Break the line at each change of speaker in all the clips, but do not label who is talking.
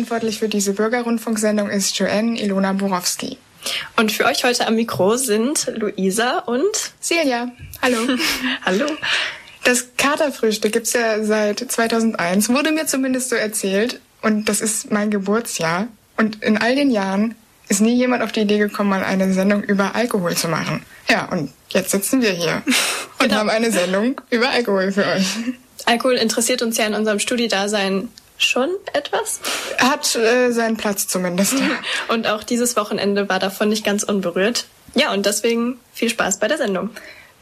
Sendeverantwortlich für diese Bürgerrundfunksendung ist Joanne Ilona Borowski.
Und für euch heute am Mikro sind Luisa und
Silja. Hallo.
Hallo.
Das Katerfrühstück gibt's ja seit 2001, wurde mir zumindest so erzählt. Und das ist mein Geburtsjahr. Und in all den Jahren ist nie jemand auf die Idee gekommen, mal eine Sendung über Alkohol zu machen. Ja, und jetzt sitzen wir hier und
Genau.
haben eine Sendung über Alkohol für euch.
Alkohol interessiert uns ja in unserem Studiedasein schon etwas.
Hat äh, seinen Platz zumindest.
Und auch dieses Wochenende war davon nicht ganz unberührt. Ja, und deswegen viel Spaß bei der Sendung.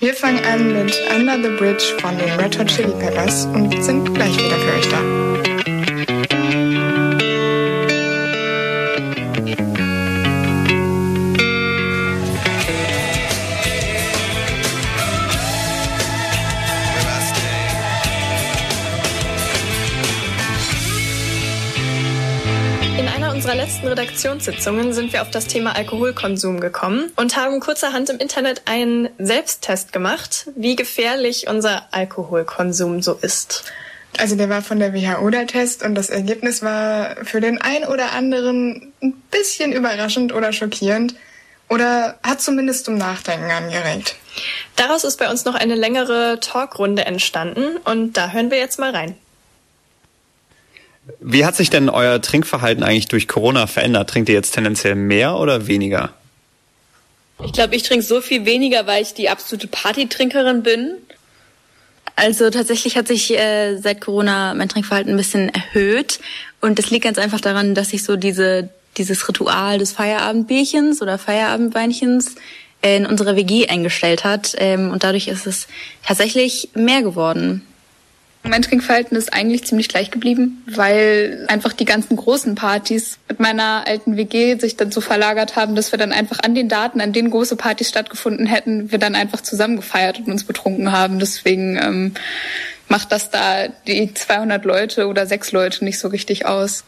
Wir fangen an mit Under the Bridge von den Red Hot Chili Peppers und sind gleich wieder für euch da.
Letzten Redaktionssitzungen sind wir auf das Thema Alkoholkonsum gekommen und haben kurzerhand im Internet einen Selbsttest gemacht, wie gefährlich unser Alkoholkonsum so ist.
Also der war von der WHO der Test und das Ergebnis war für den einen oder anderen ein bisschen überraschend oder schockierend oder hat zumindest zum Nachdenken angeregt.
Daraus ist bei uns noch eine längere Talkrunde entstanden und da hören wir jetzt mal rein.
Wie hat sich denn euer Trinkverhalten eigentlich durch Corona verändert? Trinkt ihr jetzt tendenziell mehr oder weniger?
Ich glaube, ich trinke so viel weniger, weil ich die absolute Partytrinkerin bin. Also tatsächlich hat sich äh, seit Corona mein Trinkverhalten ein bisschen erhöht. Und das liegt ganz einfach daran, dass ich so diese, dieses Ritual des Feierabendbierchens oder Feierabendweinchens in unserer WG eingestellt hat. Ähm, und dadurch ist es tatsächlich mehr geworden.
Mein Trinkverhalten ist eigentlich ziemlich gleich geblieben, weil einfach die ganzen großen Partys mit meiner alten WG sich dann so verlagert haben, dass wir dann einfach an den Daten, an denen große Partys stattgefunden hätten, wir dann einfach zusammen gefeiert und uns betrunken haben. Deswegen ähm, macht das da die 200 Leute oder sechs Leute nicht so richtig aus.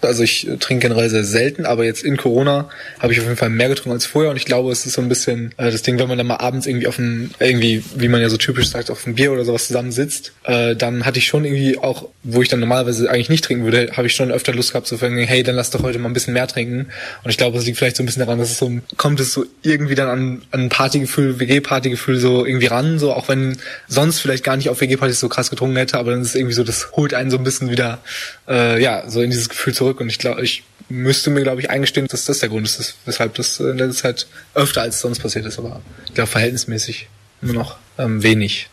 Also ich trinke generell sehr selten, aber jetzt in Corona habe ich auf jeden Fall mehr getrunken als vorher und ich glaube, es ist so ein bisschen äh, das Ding, wenn man dann mal abends irgendwie auf ein, irgendwie, wie man ja so typisch sagt, auf ein Bier oder sowas zusammensitzt, äh, dann hatte ich schon irgendwie auch, wo ich dann normalerweise eigentlich nicht trinken würde, habe ich schon öfter Lust gehabt zu sagen, hey, dann lass doch heute mal ein bisschen mehr trinken. Und ich glaube, es liegt vielleicht so ein bisschen daran, dass es so, kommt es so irgendwie dann an, an Partygefühl, WG-Partygefühl so irgendwie ran, so auch wenn sonst vielleicht gar nicht auf WG-Partys so krass getrunken hätte, aber dann ist es irgendwie so, das holt einen so ein bisschen wieder, äh, ja, so in dieses Gefühl zurück und ich glaube, ich müsste mir, glaube ich, eingestehen, dass das der Grund ist, weshalb das in letzter Zeit öfter als sonst passiert ist, aber ich glaube, verhältnismäßig nur noch ähm, wenig.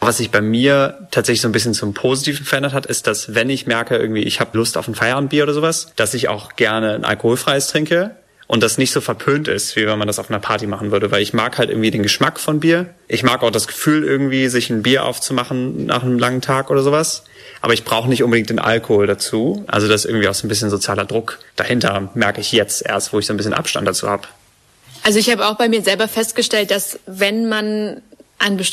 Was sich bei mir tatsächlich so ein bisschen zum Positiven verändert hat, ist, dass wenn ich merke, irgendwie ich habe Lust auf ein Feierabendbier oder sowas, dass ich auch gerne ein alkoholfreies trinke und das nicht so verpönt ist, wie wenn man das auf einer Party machen würde, weil ich mag halt irgendwie den Geschmack von Bier. Ich mag auch das Gefühl irgendwie, sich ein Bier aufzumachen nach einem langen Tag oder sowas. Aber ich brauche nicht unbedingt den Alkohol dazu. Also das ist irgendwie auch so ein bisschen sozialer Druck dahinter, merke ich jetzt erst, wo ich so ein bisschen Abstand dazu habe.
Also ich habe auch bei mir selber festgestellt, dass wenn man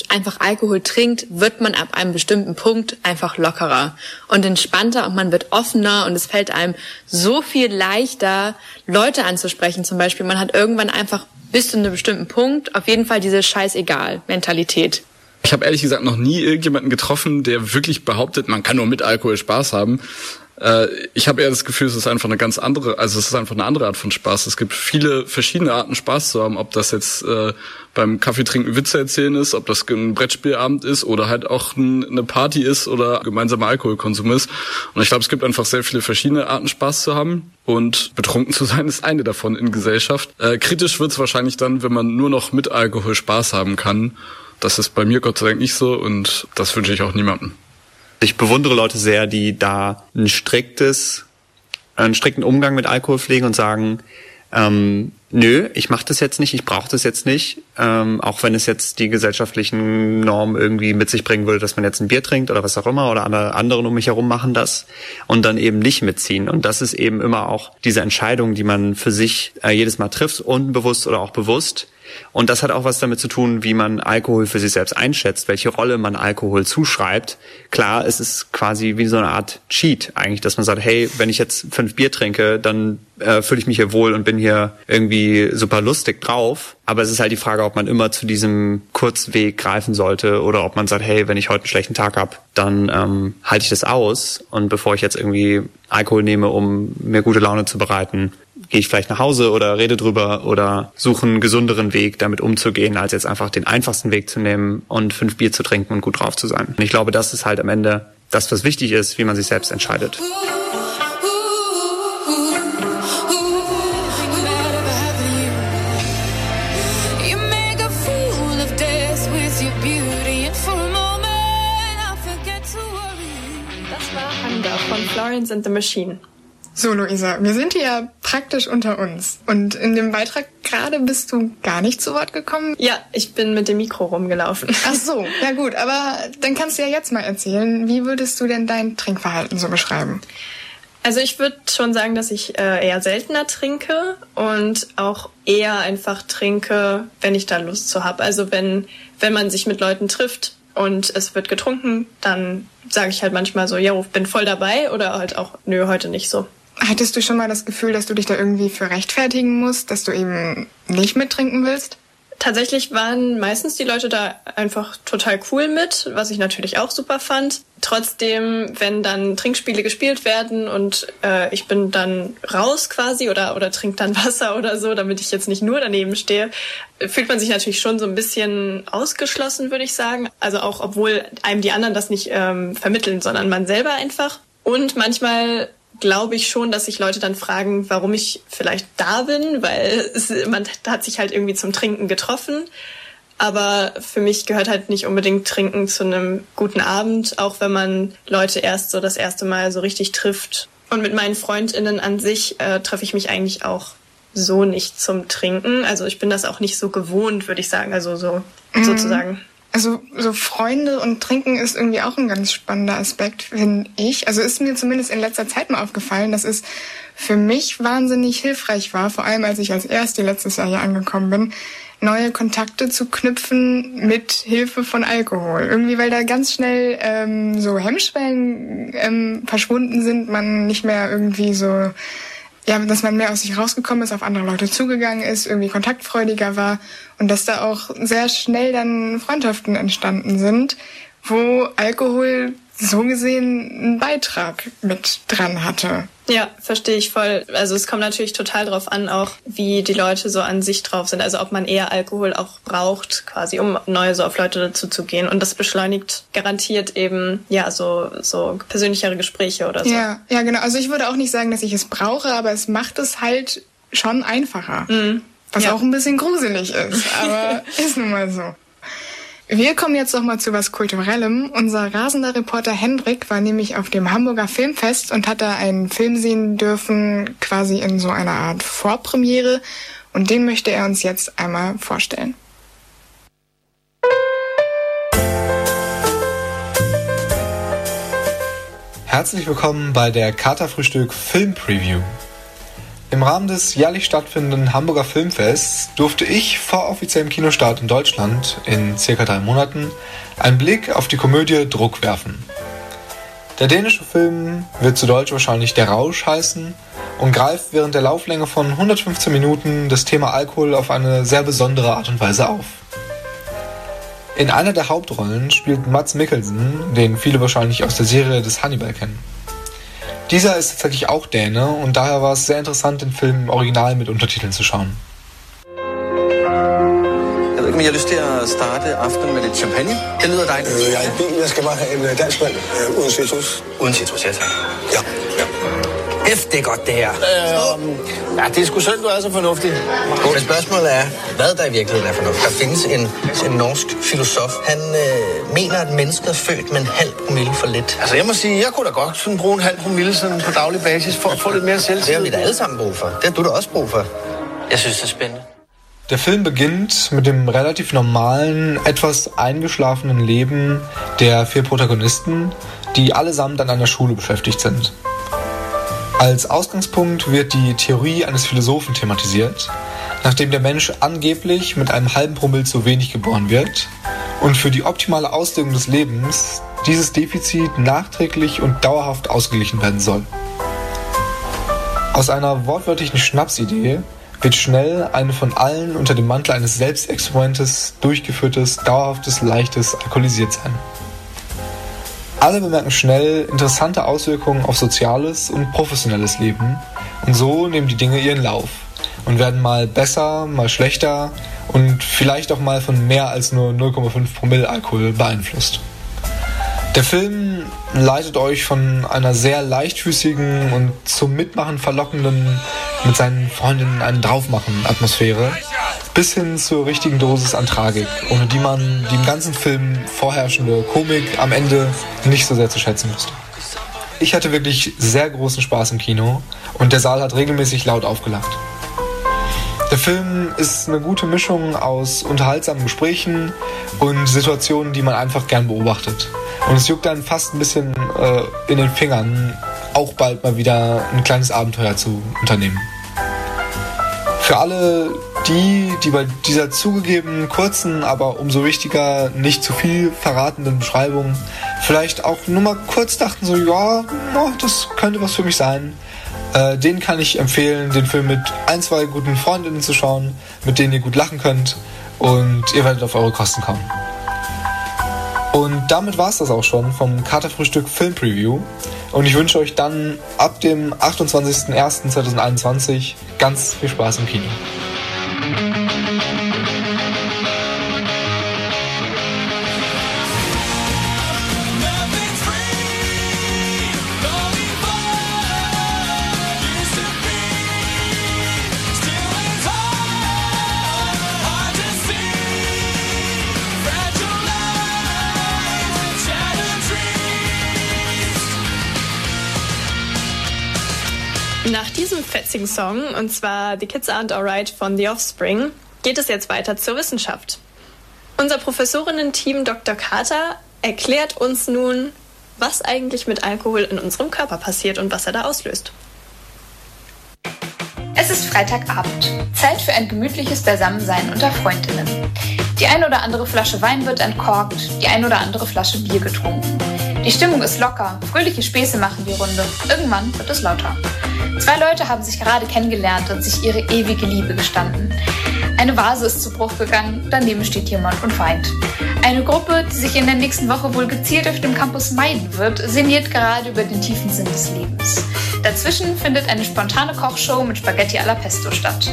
einfach Alkohol trinkt, wird man ab einem bestimmten Punkt einfach lockerer und entspannter und man wird offener und es fällt einem so viel leichter, Leute anzusprechen zum Beispiel. Man hat irgendwann einfach bis zu einem bestimmten Punkt auf jeden Fall diese Scheißegal-Mentalität.
Ich habe ehrlich gesagt noch nie irgendjemanden getroffen, der wirklich behauptet, man kann nur mit Alkohol Spaß haben. Äh, ich habe eher das Gefühl, es ist einfach eine ganz andere, also es ist einfach eine andere Art von Spaß. Es gibt viele verschiedene Arten Spaß zu haben, ob das jetzt äh, beim Kaffeetrinken Witze erzählen ist, ob das ein Brettspielabend ist oder halt auch ein, eine Party ist oder gemeinsamer Alkoholkonsum ist. Und ich glaube, es gibt einfach sehr viele verschiedene Arten Spaß zu haben. Und betrunken zu sein ist eine davon in Gesellschaft. Äh, kritisch wird es wahrscheinlich dann, wenn man nur noch mit Alkohol Spaß haben kann. Das ist bei mir Gott sei Dank nicht so und das wünsche ich auch niemandem.
Ich bewundere Leute sehr, die da ein striktes, einen strikten Umgang mit Alkohol pflegen und sagen, ähm, nö, ich mache das jetzt nicht, ich brauche das jetzt nicht, ähm, auch wenn es jetzt die gesellschaftlichen Normen irgendwie mit sich bringen würde, dass man jetzt ein Bier trinkt oder was auch immer oder andere anderen um mich herum machen das und dann eben nicht mitziehen. Und das ist eben immer auch diese Entscheidung, die man für sich äh, jedes Mal trifft, unbewusst oder auch bewusst. Und das hat auch was damit zu tun, wie man Alkohol für sich selbst einschätzt, welche Rolle man Alkohol zuschreibt. Klar, es ist quasi wie so eine Art Cheat eigentlich, dass man sagt, hey, wenn ich jetzt fünf Bier trinke, dann äh, fühle ich mich hier wohl und bin hier irgendwie super lustig drauf. Aber es ist halt die Frage, ob man immer zu diesem Kurzweg greifen sollte oder ob man sagt, hey, wenn ich heute einen schlechten Tag habe, dann ähm, halte ich das aus. Und bevor ich jetzt irgendwie Alkohol nehme, um mir gute Laune zu bereiten, gehe ich vielleicht nach Hause oder rede drüber oder suche einen gesünderen Weg, damit umzugehen, als jetzt einfach den einfachsten Weg zu nehmen und fünf Bier zu trinken und gut drauf zu sein. Und ich glaube, das ist halt am Ende das, was wichtig ist, wie man sich selbst entscheidet.
Das war Handa von Florence and the Machine.
So, Luisa, wir sind hier ja praktisch unter uns. Und in dem Beitrag gerade bist du gar nicht zu Wort gekommen.
Ja, ich bin mit dem Mikro rumgelaufen.
Ach so, ja gut, aber dann kannst du ja jetzt mal erzählen, wie würdest du denn dein Trinkverhalten so beschreiben?
Also ich würde schon sagen, dass ich äh, eher seltener trinke und auch eher einfach trinke, wenn ich da Lust zu habe. Also wenn, wenn man sich mit Leuten trifft und es wird getrunken, dann sage ich halt manchmal so, ja, bin voll dabei oder halt auch, nö, heute nicht so.
Hattest du schon mal das Gefühl, dass du dich da irgendwie für rechtfertigen musst, dass du eben nicht mittrinken willst?
Tatsächlich waren meistens die Leute da einfach total cool mit, was ich natürlich auch super fand. Trotzdem, wenn dann Trinkspiele gespielt werden und äh, ich bin dann raus quasi oder, oder trink dann Wasser oder so, damit ich jetzt nicht nur daneben stehe, fühlt man sich natürlich schon so ein bisschen ausgeschlossen, würde ich sagen. Also auch, obwohl einem die anderen das nicht ähm, vermitteln, sondern man selber einfach. Und manchmal glaube ich schon, dass sich Leute dann fragen, warum ich vielleicht da bin, weil es, man hat sich halt irgendwie zum Trinken getroffen. Aber für mich gehört halt nicht unbedingt Trinken zu einem guten Abend, auch wenn man Leute erst so das erste Mal so richtig trifft. Und mit meinen Freundinnen an sich äh, treffe ich mich eigentlich auch so nicht zum Trinken. Also ich bin das auch nicht so gewohnt, würde ich sagen. Also so mhm. sozusagen.
Also so Freunde und Trinken ist irgendwie auch ein ganz spannender Aspekt, finde ich. Also ist mir zumindest in letzter Zeit mal aufgefallen, dass es für mich wahnsinnig hilfreich war, vor allem als ich als Erste letztes Jahr hier angekommen bin, neue Kontakte zu knüpfen mit Hilfe von Alkohol. Irgendwie, weil da ganz schnell ähm, so Hemmschwellen ähm, verschwunden sind, man nicht mehr irgendwie so ja, dass man mehr aus sich rausgekommen ist, auf andere Leute zugegangen ist, irgendwie kontaktfreudiger war und dass da auch sehr schnell dann Freundschaften entstanden sind, wo Alkohol so gesehen einen Beitrag mit dran hatte.
Ja, verstehe ich voll. Also es kommt natürlich total drauf an, auch wie die Leute so an sich drauf sind. Also ob man eher Alkohol auch braucht, quasi, um neu so auf Leute dazu zu gehen. Und das beschleunigt garantiert eben, ja, so, so persönlichere Gespräche oder so.
Ja, ja, genau. Also ich würde auch nicht sagen, dass ich es brauche, aber es macht es halt schon einfacher. Mhm. Was ja. auch ein bisschen gruselig ist, aber ist nun mal so. Wir kommen jetzt noch mal zu was Kulturellem. Unser rasender Reporter Hendrik war nämlich auf dem Hamburger Filmfest und hat da einen Film sehen dürfen, quasi in so einer Art Vorpremiere. Und den möchte er uns jetzt einmal vorstellen.
Herzlich willkommen bei der Katerfrühstück Film Preview. Im Rahmen des jährlich stattfindenden Hamburger Filmfests durfte ich vor offiziellem Kinostart in Deutschland in circa drei Monaten einen Blick auf die Komödie Druck werfen. Der dänische Film wird zu Deutsch wahrscheinlich Der Rausch heißen und greift während der Lauflänge von 115 Minuten das Thema Alkohol auf eine sehr besondere Art und Weise auf. In einer der Hauptrollen spielt Mats Mikkelsen, den viele wahrscheinlich aus der Serie des Hannibal kennen. Dieser ist tatsächlich auch Däne und daher war es sehr interessant, den Film im Original mit Untertiteln zu schauen.
Men jeg har lyst til at starte aftenen med lidt champagne. Det lyder dejligt.
Øh, jeg er i. Jeg skal bare have en dansk mand øh, uden citrus.
Uden citrus, ja tak. Ja. Hæft, det er godt, det her.
Øh, ja, det er sgu synd, du er så fornuftig.
Men spørgsmålet er, hvad der i virkeligheden er fornuftigt. Der findes en, en norsk filosof. Han øh, mener, at mennesket er født med en halv promille for lidt.
Altså, jeg må sige, jeg kunne da godt sådan bruge en halv promille sådan på daglig basis for at få lidt mere selvtillid.
Det har vi da alle sammen brug for. Det har du da også brug for. Jeg synes, det er spændende.
Der Film beginnt mit dem relativ normalen, etwas eingeschlafenen Leben der vier Protagonisten, die allesamt an einer Schule beschäftigt sind. Als Ausgangspunkt wird die Theorie eines Philosophen thematisiert, nachdem der Mensch angeblich mit einem halben Promille zu wenig geboren wird und für die optimale Auslegung des Lebens dieses Defizit nachträglich und dauerhaft ausgeglichen werden soll. Aus einer wortwörtlichen Schnapsidee wird schnell eine von allen unter dem Mantel eines Selbstexperimentes durchgeführtes, dauerhaftes, leichtes Alkoholisiertsein. Alle bemerken schnell interessante Auswirkungen auf soziales und professionelles Leben und so nehmen die Dinge ihren Lauf und werden mal besser, mal schlechter und vielleicht auch mal von mehr als nur 0,5 Promille Alkohol beeinflusst. Der Film leitet euch von einer sehr leichtfüßigen und zum Mitmachen verlockenden, mit seinen Freundinnen einen Draufmachen Atmosphäre bis hin zur richtigen Dosis an Tragik, ohne die man die im ganzen Film vorherrschende Komik am Ende nicht so sehr zu schätzen wusste. Ich hatte wirklich sehr großen Spaß im Kino und der Saal hat regelmäßig laut aufgelacht. Der Film ist eine gute Mischung aus unterhaltsamen Gesprächen und Situationen, die man einfach gern beobachtet. Und es juckt dann fast ein bisschen äh, in den Fingern, auch bald mal wieder ein kleines Abenteuer zu unternehmen. Für alle die, die bei dieser zugegeben kurzen, aber umso wichtiger, nicht zu viel verratenden Beschreibung vielleicht auch nur mal kurz dachten, so, ja, das könnte was für mich sein, äh, denen kann ich empfehlen, den Film mit ein, zwei guten Freundinnen zu schauen, mit denen ihr gut lachen könnt und ihr werdet auf eure Kosten kommen. Und damit war es das auch schon vom Katerfrühstück Film Preview. Und ich wünsche euch dann ab dem 28.01.2021 ganz viel Spaß im Kino.
Nach diesem fetzigen Song, und zwar The Kids Aren't Alright von The Offspring, geht es jetzt weiter zur Wissenschaft. Unser Professorinnen-Team Dr. Carter erklärt uns nun, was eigentlich mit Alkohol in unserem Körper passiert und was er da auslöst.
Es ist Freitagabend. Zeit für ein gemütliches Beisammensein unter Freundinnen. Die ein oder andere Flasche Wein wird entkorkt, die ein oder andere Flasche Bier getrunken. Die Stimmung ist locker, fröhliche Späße machen die Runde. Irgendwann wird es lauter. Zwei Leute haben sich gerade kennengelernt und sich ihre ewige Liebe gestanden. Eine Vase ist zu Bruch gegangen, daneben steht jemand und weint. Eine Gruppe, die sich in der nächsten Woche wohl gezielt auf dem Campus meiden wird, sinniert gerade über den tiefen Sinn des Lebens. Dazwischen findet eine spontane Kochshow mit Spaghetti alla Pesto statt.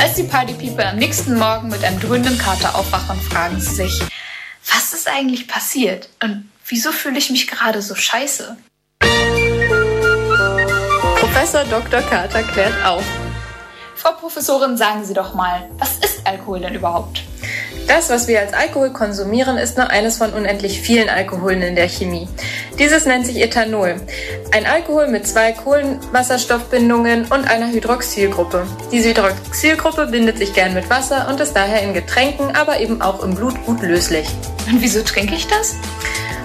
Als die Partypeople am nächsten Morgen mit einem dröhnenden Kater aufwachen, fragen sie sich, was ist eigentlich passiert und wieso fühle ich mich gerade so scheiße?
Professor Dr. Carter klärt auf.
Frau Professorin, sagen Sie doch mal, was ist Alkohol denn überhaupt?
Das, was wir als Alkohol konsumieren, ist nur eines von unendlich vielen Alkoholen in der Chemie. Dieses nennt sich Ethanol. Ein Alkohol mit zwei Kohlenwasserstoffbindungen und einer Hydroxylgruppe. Diese Hydroxylgruppe bindet sich gern mit Wasser und ist daher in Getränken, aber eben auch im Blut gut löslich.
Und wieso trinke ich das?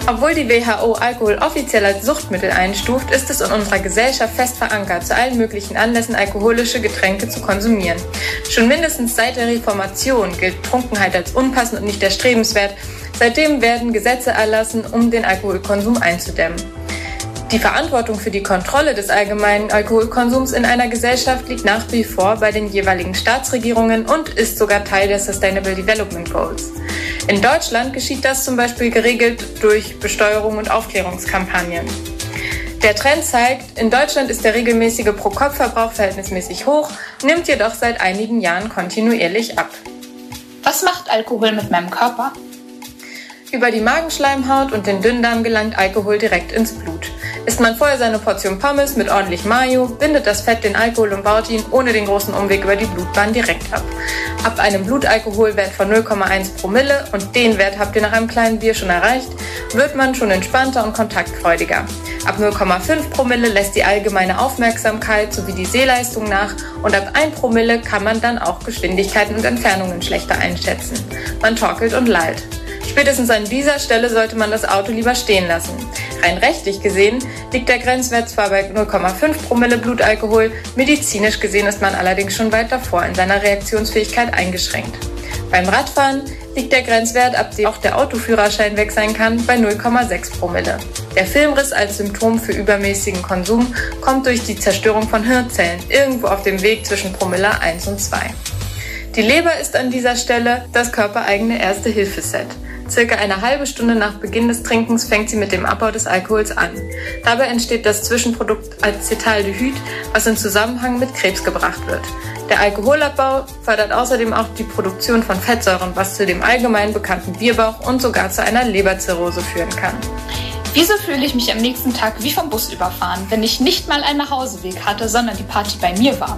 Obwohl die WHO Alkohol offiziell als Suchtmittel einstuft, ist es in unserer Gesellschaft fest verankert, zu allen möglichen Anlässen alkoholische Getränke zu konsumieren. Schon mindestens seit der Reformation gilt Trunkenheit als unpassend und nicht erstrebenswert. Seitdem werden Gesetze erlassen, um den Alkoholkonsum einzudämmen. Die Verantwortung für die Kontrolle des allgemeinen Alkoholkonsums in einer Gesellschaft liegt nach wie vor bei den jeweiligen Staatsregierungen und ist sogar Teil der Sustainable Development Goals. In Deutschland geschieht das zum Beispiel geregelt durch Besteuerung und Aufklärungskampagnen. Der Trend zeigt, in Deutschland ist der regelmäßige Pro-Kopf-Verbrauch verhältnismäßig hoch, nimmt jedoch seit einigen Jahren kontinuierlich ab.
Was macht Alkohol mit meinem Körper?
Über die Magenschleimhaut und den Dünndarm gelangt Alkohol direkt ins Blut. Isst man vorher seine Portion Pommes mit ordentlich Mayo, bindet das Fett den Alkohol und baut ihn ohne den großen Umweg über die Blutbahn direkt ab. Ab einem Blutalkoholwert von 0,1 Promille, und den Wert habt ihr nach einem kleinen Bier schon erreicht, wird man schon entspannter und kontaktfreudiger. Ab 0,5 Promille lässt die allgemeine Aufmerksamkeit sowie die Sehleistung nach und ab 1 Promille kann man dann auch Geschwindigkeiten und Entfernungen schlechter einschätzen. Man torkelt und lallt. Spätestens an dieser Stelle sollte man das Auto lieber stehen lassen. Rein rechtlich gesehen liegt der Grenzwert zwar bei 0,5 Promille Blutalkohol, medizinisch gesehen ist man allerdings schon weit davor in seiner Reaktionsfähigkeit eingeschränkt. Beim Radfahren liegt der Grenzwert, ab dem auch der Autoführerschein weg sein kann, bei 0,6 Promille. Der Filmriss als Symptom für übermäßigen Konsum kommt durch die Zerstörung von Hirnzellen irgendwo auf dem Weg zwischen Promille 1 und 2. Die Leber ist an dieser Stelle das körpereigene Erste-Hilfe-Set. Circa eine halbe Stunde nach Beginn des Trinkens fängt sie mit dem Abbau des Alkohols an. Dabei entsteht das Zwischenprodukt Acetaldehyd, was in Zusammenhang mit Krebs gebracht wird. Der Alkoholabbau fördert außerdem auch die Produktion von Fettsäuren, was zu dem allgemein bekannten Bierbauch und sogar zu einer Leberzirrhose führen kann.
Wieso fühle ich mich am nächsten Tag wie vom Bus überfahren, wenn ich nicht mal einen Nachhauseweg hatte, sondern die Party bei mir war?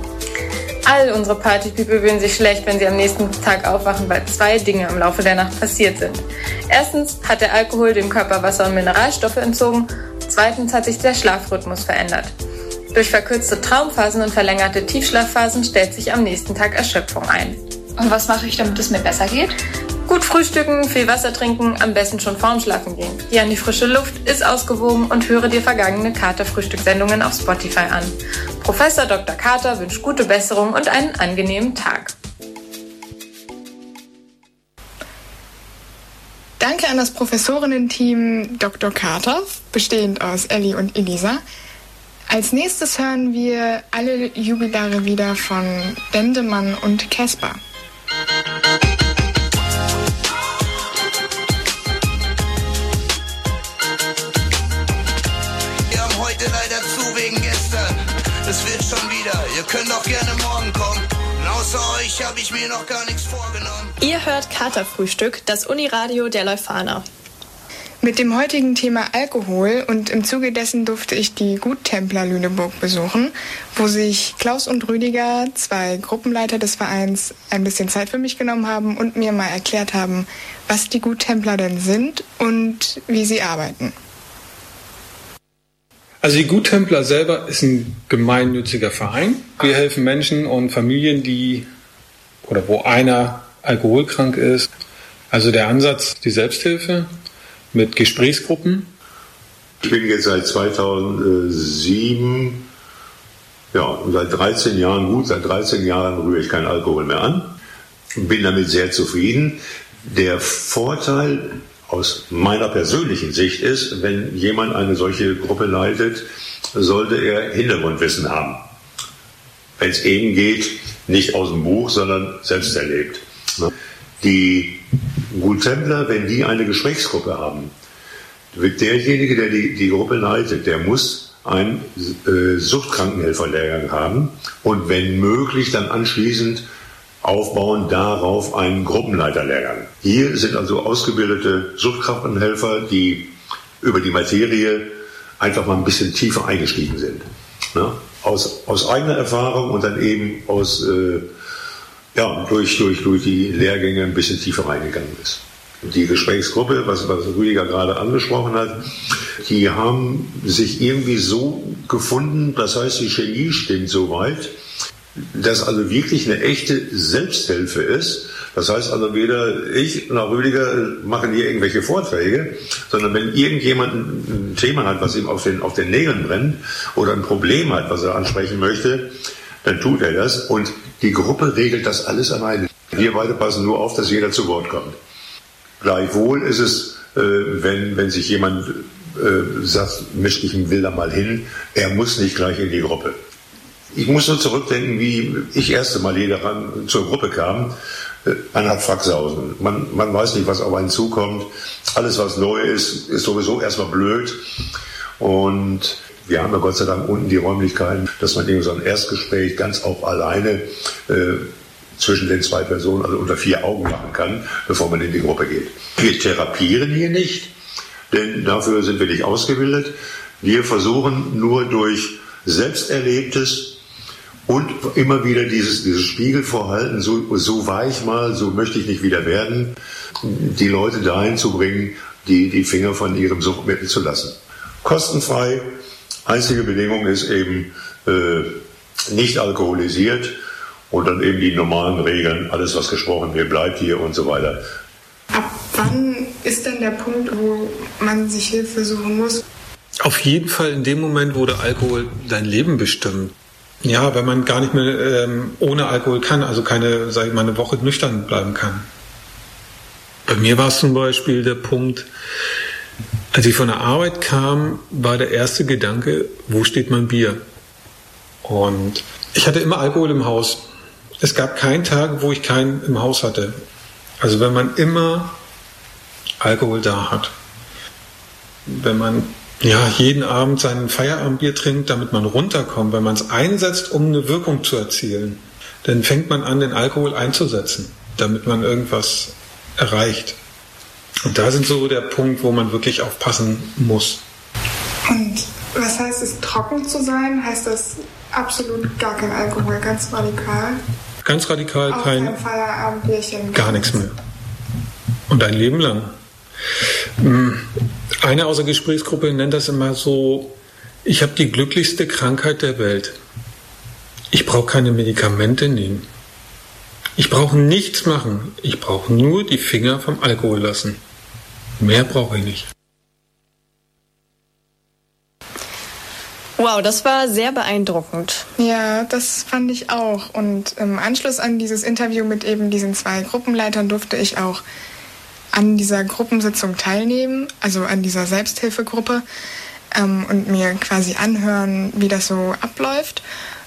All unsere Partypeople fühlen sich schlecht, wenn sie am nächsten Tag aufwachen, weil zwei Dinge im Laufe der Nacht passiert sind. Erstens hat der Alkohol dem Körper Wasser und Mineralstoffe entzogen. Zweitens hat sich der Schlafrhythmus verändert. Durch verkürzte Traumphasen und verlängerte Tiefschlafphasen stellt sich am nächsten Tag Erschöpfung ein.
Und was mache ich, damit es mir besser geht?
Gut frühstücken, viel Wasser trinken, am besten schon vorm Schlafen gehen. Geh an die frische Luft, iss ausgewogen und höre dir vergangene Kater-Frühstückssendungen auf Spotify an. Professor Dr. Kater wünscht gute Besserung und einen angenehmen Tag.
Danke an das Professorinnen-Team Dr. Carter, bestehend aus Ellie und Elisa. Als nächstes hören wir alle Jubilare wieder von Dendemann und Casper.
Könnt auch gerne morgen kommen. Außer euch habe ich mir noch gar nichts vorgenommen.
Ihr hört Katerfrühstück, das Uniradio der Leuphana.
Mit dem heutigen Thema Alkohol und im Zuge dessen durfte ich die Guttempler Lüneburg besuchen, wo sich Klaus und Rüdiger, zwei Gruppenleiter des Vereins, ein bisschen Zeit für mich genommen haben und mir mal erklärt haben, was die Guttempler denn sind und wie sie arbeiten.
Also die Guttempler selber ist ein gemeinnütziger Verein. Wir helfen Menschen und Familien, die oder wo einer alkoholkrank ist. Also der Ansatz, die Selbsthilfe mit Gesprächsgruppen.
Ich bin jetzt seit 2007, ja, seit 13 Jahren, gut, seit 13 Jahren rühre ich keinen Alkohol mehr an. Bin damit sehr zufrieden. Der Vorteil aus meiner persönlichen Sicht ist, wenn jemand eine solche Gruppe leitet, sollte er Hintergrundwissen haben. Wenn es eben geht, nicht aus dem Buch, sondern selbst erlebt. Die Guttempler, wenn die eine Gesprächsgruppe haben, wird derjenige, der die, die Gruppe leitet, der muss einen äh, Suchtkrankenhelferlehrgang haben und wenn möglich dann anschließend aufbauen darauf einen Gruppenleiterlehrgang. Hier sind also ausgebildete Suchtkrankenhelfer, die über die Materie einfach mal ein bisschen tiefer eingestiegen sind. Ne? Aus, aus eigener Erfahrung und dann eben aus äh, ja, durch, durch, durch die Lehrgänge ein bisschen tiefer reingegangen ist. Die Gesprächsgruppe, was, was Rüdiger gerade angesprochen hat, die haben sich irgendwie so gefunden, das heißt, die Chemie stimmt so weit, dass also wirklich eine echte Selbsthilfe ist. Das heißt also weder ich noch Rüdiger machen hier irgendwelche Vorträge, sondern wenn irgendjemand ein Thema hat, was ihm auf den, auf den Nägeln brennt oder ein Problem hat, was er ansprechen möchte, dann tut er das und die Gruppe regelt das alles alleine. Wir beide passen nur auf, dass jeder zu Wort kommt. Gleichwohl ist es, äh, wenn, wenn sich jemand äh, sagt, misch dich will da mal hin, er muss nicht gleich in die Gruppe. Ich muss nur zurückdenken, wie ich erste Mal hier daran zur Gruppe kam. Äh, man hat Fracksausen. Man, man weiß nicht, was auf einen zukommt. Alles, was neu ist, ist sowieso erstmal blöd. Und wir haben ja Gott sei Dank unten die Räumlichkeiten, dass man eben so ein Erstgespräch ganz auch alleine äh, zwischen den zwei Personen, also unter vier Augen machen kann, bevor man in die Gruppe geht. Wir therapieren hier nicht, denn dafür sind wir nicht ausgebildet. Wir versuchen nur durch Selbsterlebtes und immer wieder dieses, dieses Spiegelvorhalten, so, so weich mal, so möchte ich nicht wieder werden, die Leute dahin zu bringen, die, die Finger von ihrem Suchtmittel zu lassen. kostenfrei. Einzige Bedingung ist eben äh, nicht alkoholisiert und dann eben die normalen Regeln, alles was gesprochen wird, bleibt hier und so weiter.
Ab wann ist denn der Punkt, wo man sich Hilfe suchen muss?
Auf jeden Fall in dem Moment, wo der Alkohol dein Leben bestimmt. Ja, wenn man gar nicht mehr ähm, ohne Alkohol kann, also keine, sage ich mal, eine Woche nüchtern bleiben kann. Bei mir war es zum Beispiel der Punkt, als ich von der Arbeit kam, war der erste Gedanke, wo steht mein Bier? Und ich hatte immer Alkohol im Haus. Es gab keinen Tag, wo ich keinen im Haus hatte. Also wenn man immer Alkohol da hat, wenn man ja jeden Abend sein Feierabendbier trinkt, damit man runterkommt, wenn man es einsetzt, um eine Wirkung zu erzielen, dann fängt man an, den Alkohol einzusetzen, damit man irgendwas erreicht. Und da sind so der Punkt, wo man wirklich aufpassen muss.
Und was heißt es, trocken zu sein? Heißt das absolut gar kein Alkohol, ganz radikal?
Ganz radikal
Auch
kein,
kein Feierabendbierchen.
gar nichts mehr. Und ein Leben lang. Eine aus der Gesprächsgruppe nennt das immer so, ich habe die glücklichste Krankheit der Welt. Ich brauche keine Medikamente nehmen. Ich brauche nichts machen. Ich brauche nur die Finger vom Alkohol lassen. Mehr brauche ich nicht.
Wow, das war sehr beeindruckend.
Ja, das fand ich auch. Und im Anschluss an dieses Interview mit eben diesen zwei Gruppenleitern durfte ich auch an dieser Gruppensitzung teilnehmen, also an dieser Selbsthilfegruppe ähm, und mir quasi anhören, wie das so abläuft.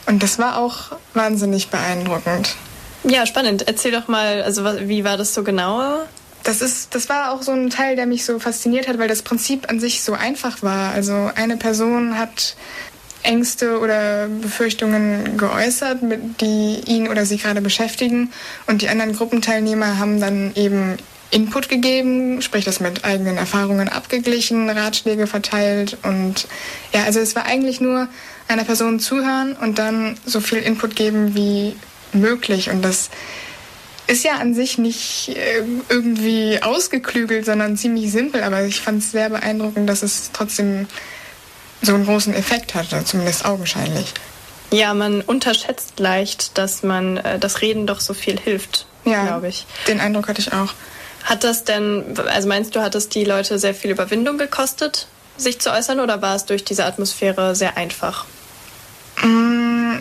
Und das war auch wahnsinnig beeindruckend.
Ja, spannend. Erzähl doch mal, also wie war das so genauer?
Das ist, das war auch so ein Teil, der mich so fasziniert hat, weil das Prinzip an sich so einfach war. Also eine Person hat Ängste oder Befürchtungen geäußert, mit, die ihn oder sie gerade beschäftigen. Und die anderen Gruppenteilnehmer haben dann eben Input gegeben, sprich das mit eigenen Erfahrungen abgeglichen, Ratschläge verteilt. Und ja, also es war eigentlich nur einer Person zuhören und dann so viel Input geben wie möglich. Und das ist ja an sich nicht äh, irgendwie ausgeklügelt, sondern ziemlich simpel. Aber ich fand es sehr beeindruckend, dass es trotzdem so einen großen Effekt hatte, zumindest augenscheinlich.
Ja, man unterschätzt leicht, dass man äh, das Reden doch so viel hilft,
Ja,
glaube ich.
Den Eindruck hatte ich auch.
Hat das denn, also meinst du, hat es die Leute sehr viel Überwindung gekostet, sich zu äußern, oder war es durch diese Atmosphäre sehr einfach?
Mm,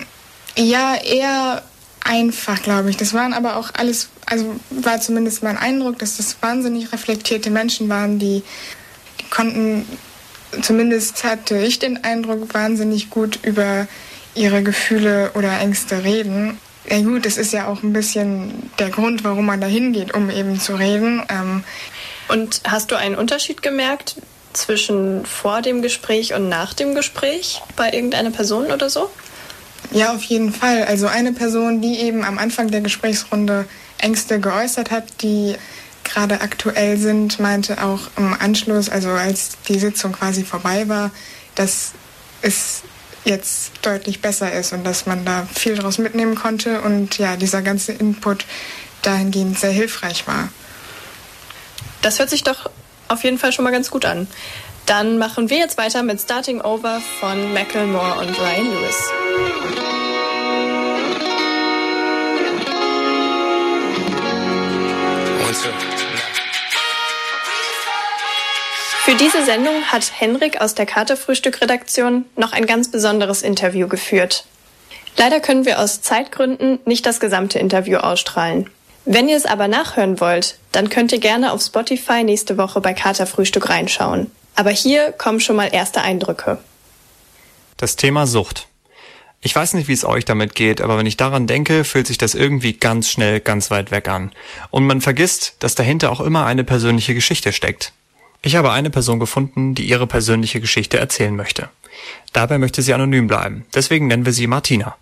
ja, eher einfach, glaube ich. Das waren aber auch alles, also war zumindest mein Eindruck, dass das wahnsinnig reflektierte Menschen waren, die, die konnten, zumindest hatte ich den Eindruck, wahnsinnig gut über ihre Gefühle oder Ängste reden. Ja gut, das ist ja auch ein bisschen der Grund, warum man da hingeht, um eben zu reden. Ähm,
Und hast du einen Unterschied gemerkt zwischen vor dem Gespräch und nach dem Gespräch bei irgendeiner Person oder so?
Ja, auf jeden Fall. Also eine Person, die eben am Anfang der Gesprächsrunde Ängste geäußert hat, die gerade aktuell sind, meinte auch im Anschluss, also als die Sitzung quasi vorbei war, dass es jetzt deutlich besser ist und dass man da viel daraus mitnehmen konnte und ja, dieser ganze Input dahingehend sehr hilfreich war.
Das hört sich doch auf jeden Fall schon mal ganz gut an. Dann machen wir jetzt weiter mit Starting Over von Macklemore und Ryan Lewis. Für diese Sendung hat Henrik aus der Katerfrühstück-Redaktion noch ein ganz besonderes Interview geführt. Leider können wir aus Zeitgründen nicht das gesamte Interview ausstrahlen. Wenn ihr es aber nachhören wollt, dann könnt ihr gerne auf Spotify nächste Woche bei Katerfrühstück reinschauen. Aber hier kommen schon mal erste Eindrücke.
Das Thema Sucht. Ich weiß nicht, wie es euch damit geht, aber wenn ich daran denke, fühlt sich das irgendwie ganz schnell ganz weit weg an. Und man vergisst, dass dahinter auch immer eine persönliche Geschichte steckt. Ich habe eine Person gefunden, die ihre persönliche Geschichte erzählen möchte. Dabei möchte sie anonym bleiben, deswegen nennen wir sie Martina.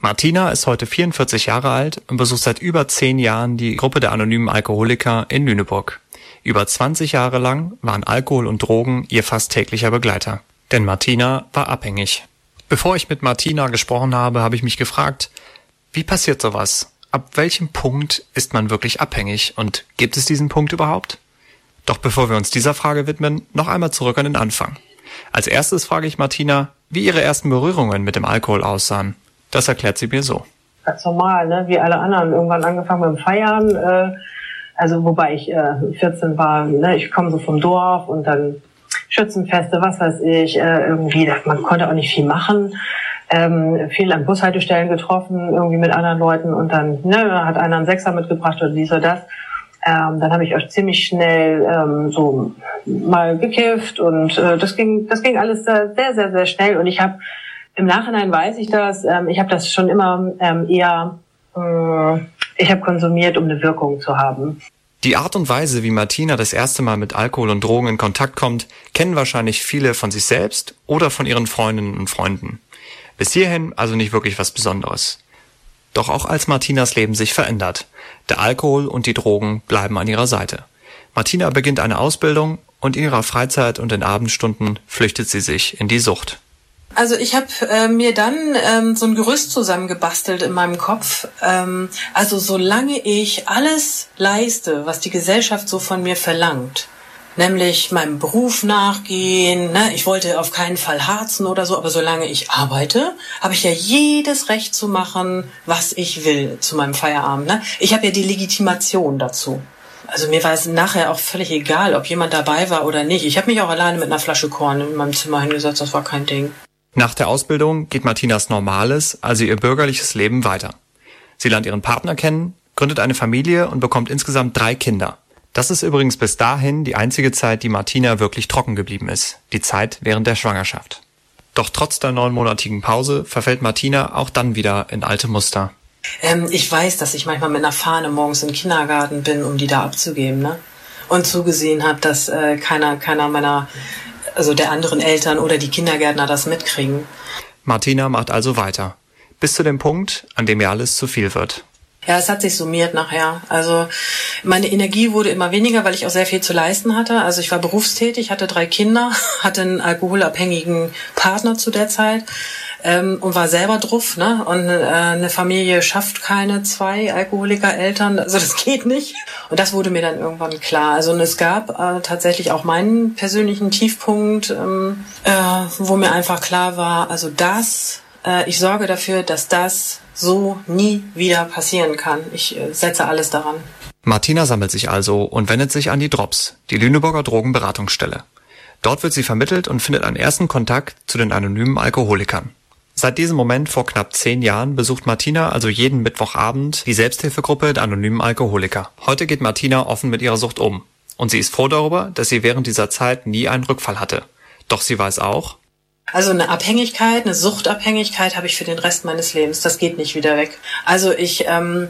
Martina ist heute 44 Jahre alt und besucht seit über 10 Jahren die Gruppe der anonymen Alkoholiker in Lüneburg. Über 20 Jahre lang waren Alkohol und Drogen ihr fast täglicher Begleiter. Denn Martina war abhängig. Bevor ich mit Martina gesprochen habe, habe ich mich gefragt, wie passiert sowas? Ab welchem Punkt ist man wirklich abhängig und gibt es diesen Punkt überhaupt? Doch bevor wir uns dieser Frage widmen, noch einmal zurück an den Anfang. Als erstes frage ich Martina, wie ihre ersten Berührungen mit dem Alkohol aussahen. Das erklärt sie mir so.
Ganz normal, ne? wie alle anderen. Irgendwann angefangen dem Feiern. Äh, also wobei ich äh, 14 war, ne? ich komme so vom Dorf und dann Schützenfeste, was weiß ich, äh, irgendwie, man konnte auch nicht viel machen. Ähm, viel an Bushaltestellen getroffen, irgendwie mit anderen Leuten und dann ne, hat einer einen Sechser mitgebracht oder dies oder das. Ähm, dann habe ich auch ziemlich schnell ähm, so mal gekifft und äh, das ging, das ging alles sehr, sehr, sehr schnell. Und ich habe im Nachhinein weiß ich das. Ähm, ich habe das schon immer ähm, eher, äh, ich habe konsumiert, um eine Wirkung zu haben.
Die Art und Weise, wie Martina das erste Mal mit Alkohol und Drogen in Kontakt kommt, kennen wahrscheinlich viele von sich selbst oder von ihren Freundinnen und Freunden. Bis hierhin also nicht wirklich was Besonderes. Doch auch als Martinas Leben sich verändert. Der Alkohol und die Drogen bleiben an ihrer Seite. Martina beginnt eine Ausbildung und in ihrer Freizeit und in Abendstunden flüchtet sie sich in die Sucht.
Also ich habe äh, mir dann ähm, so ein Gerüst zusammengebastelt in meinem Kopf. Ähm, also solange ich alles leiste, was die Gesellschaft so von mir verlangt, nämlich meinem Beruf nachgehen. Ne? Ich wollte auf keinen Fall harzen oder so, aber solange ich arbeite, habe ich ja jedes Recht zu machen, was ich will zu meinem Feierabend. Ne? Ich habe ja die Legitimation dazu. Also mir war es nachher auch völlig egal, ob jemand dabei war oder nicht. Ich habe mich auch alleine mit einer Flasche Korn in meinem Zimmer hingesetzt, das war kein Ding.
Nach der Ausbildung geht Martinas normales, also ihr bürgerliches Leben weiter. Sie lernt ihren Partner kennen, gründet eine Familie und bekommt insgesamt drei Kinder. Das ist übrigens bis dahin die einzige Zeit, die Martina wirklich trocken geblieben ist, die Zeit während der Schwangerschaft. Doch trotz der neunmonatigen Pause verfällt Martina auch dann wieder in alte Muster.
Ähm, ich weiß, dass ich manchmal mit einer Fahne morgens im Kindergarten bin, um die da abzugeben, ne? Und zugesehen habe, dass äh, keiner, keiner meiner, also der anderen Eltern oder die Kindergärtner das mitkriegen.
Martina macht also weiter. Bis zu dem Punkt, an dem ihr alles zu viel wird.
Ja, es hat sich summiert nachher. Also meine Energie wurde immer weniger, weil ich auch sehr viel zu leisten hatte. Also ich war berufstätig, hatte drei Kinder, hatte einen alkoholabhängigen Partner zu der Zeit ähm, und war selber drauf. Ne? Und äh, eine Familie schafft keine zwei Alkoholiker-Eltern. Also das geht nicht. Und das wurde mir dann irgendwann klar. Also und es gab äh, tatsächlich auch meinen persönlichen Tiefpunkt, ähm, äh, wo mir einfach klar war, also das, äh, ich sorge dafür, dass das so nie wieder passieren kann. Ich äh, setze alles daran.
Martina sammelt sich also und wendet sich an die Drops, die Lüneburger Drogenberatungsstelle. Dort wird sie vermittelt und findet einen ersten Kontakt zu den anonymen Alkoholikern. Seit diesem Moment vor knapp zehn Jahren besucht Martina also jeden Mittwochabend die Selbsthilfegruppe der anonymen Alkoholiker. Heute geht Martina offen mit ihrer Sucht um. Und sie ist froh darüber, dass sie während dieser Zeit nie einen Rückfall hatte. Doch sie weiß auch,
also eine Abhängigkeit, eine Suchtabhängigkeit habe ich für den Rest meines Lebens. Das geht nicht wieder weg. Also ich ähm,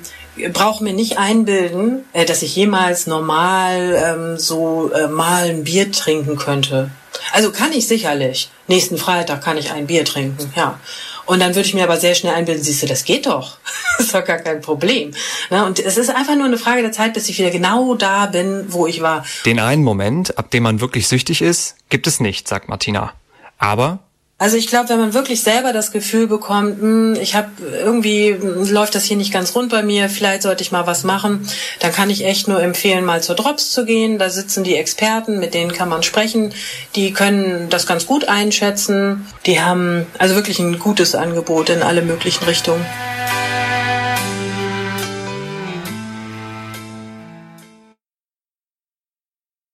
brauche mir nicht einbilden, äh, dass ich jemals normal ähm, so äh, mal ein Bier trinken könnte. Also kann ich sicherlich. Nächsten Freitag kann ich ein Bier trinken, ja. Und dann würde ich mir aber sehr schnell einbilden, siehst du, das geht doch. das ist doch gar kein Problem. Ne? Und es ist einfach nur eine Frage der Zeit, bis ich wieder genau da bin, wo ich war.
Den einen Moment, ab dem man wirklich süchtig ist, gibt es nicht, sagt Martina. Aber
also ich glaube, wenn man wirklich selber das Gefühl bekommt, hm, ich habe irgendwie läuft das hier nicht ganz rund bei mir, vielleicht sollte ich mal was machen, dann kann ich echt nur empfehlen, mal zur Drops zu gehen. Da sitzen die Experten, mit denen kann man sprechen. Die können das ganz gut einschätzen. Die haben also wirklich ein gutes Angebot in alle möglichen Richtungen.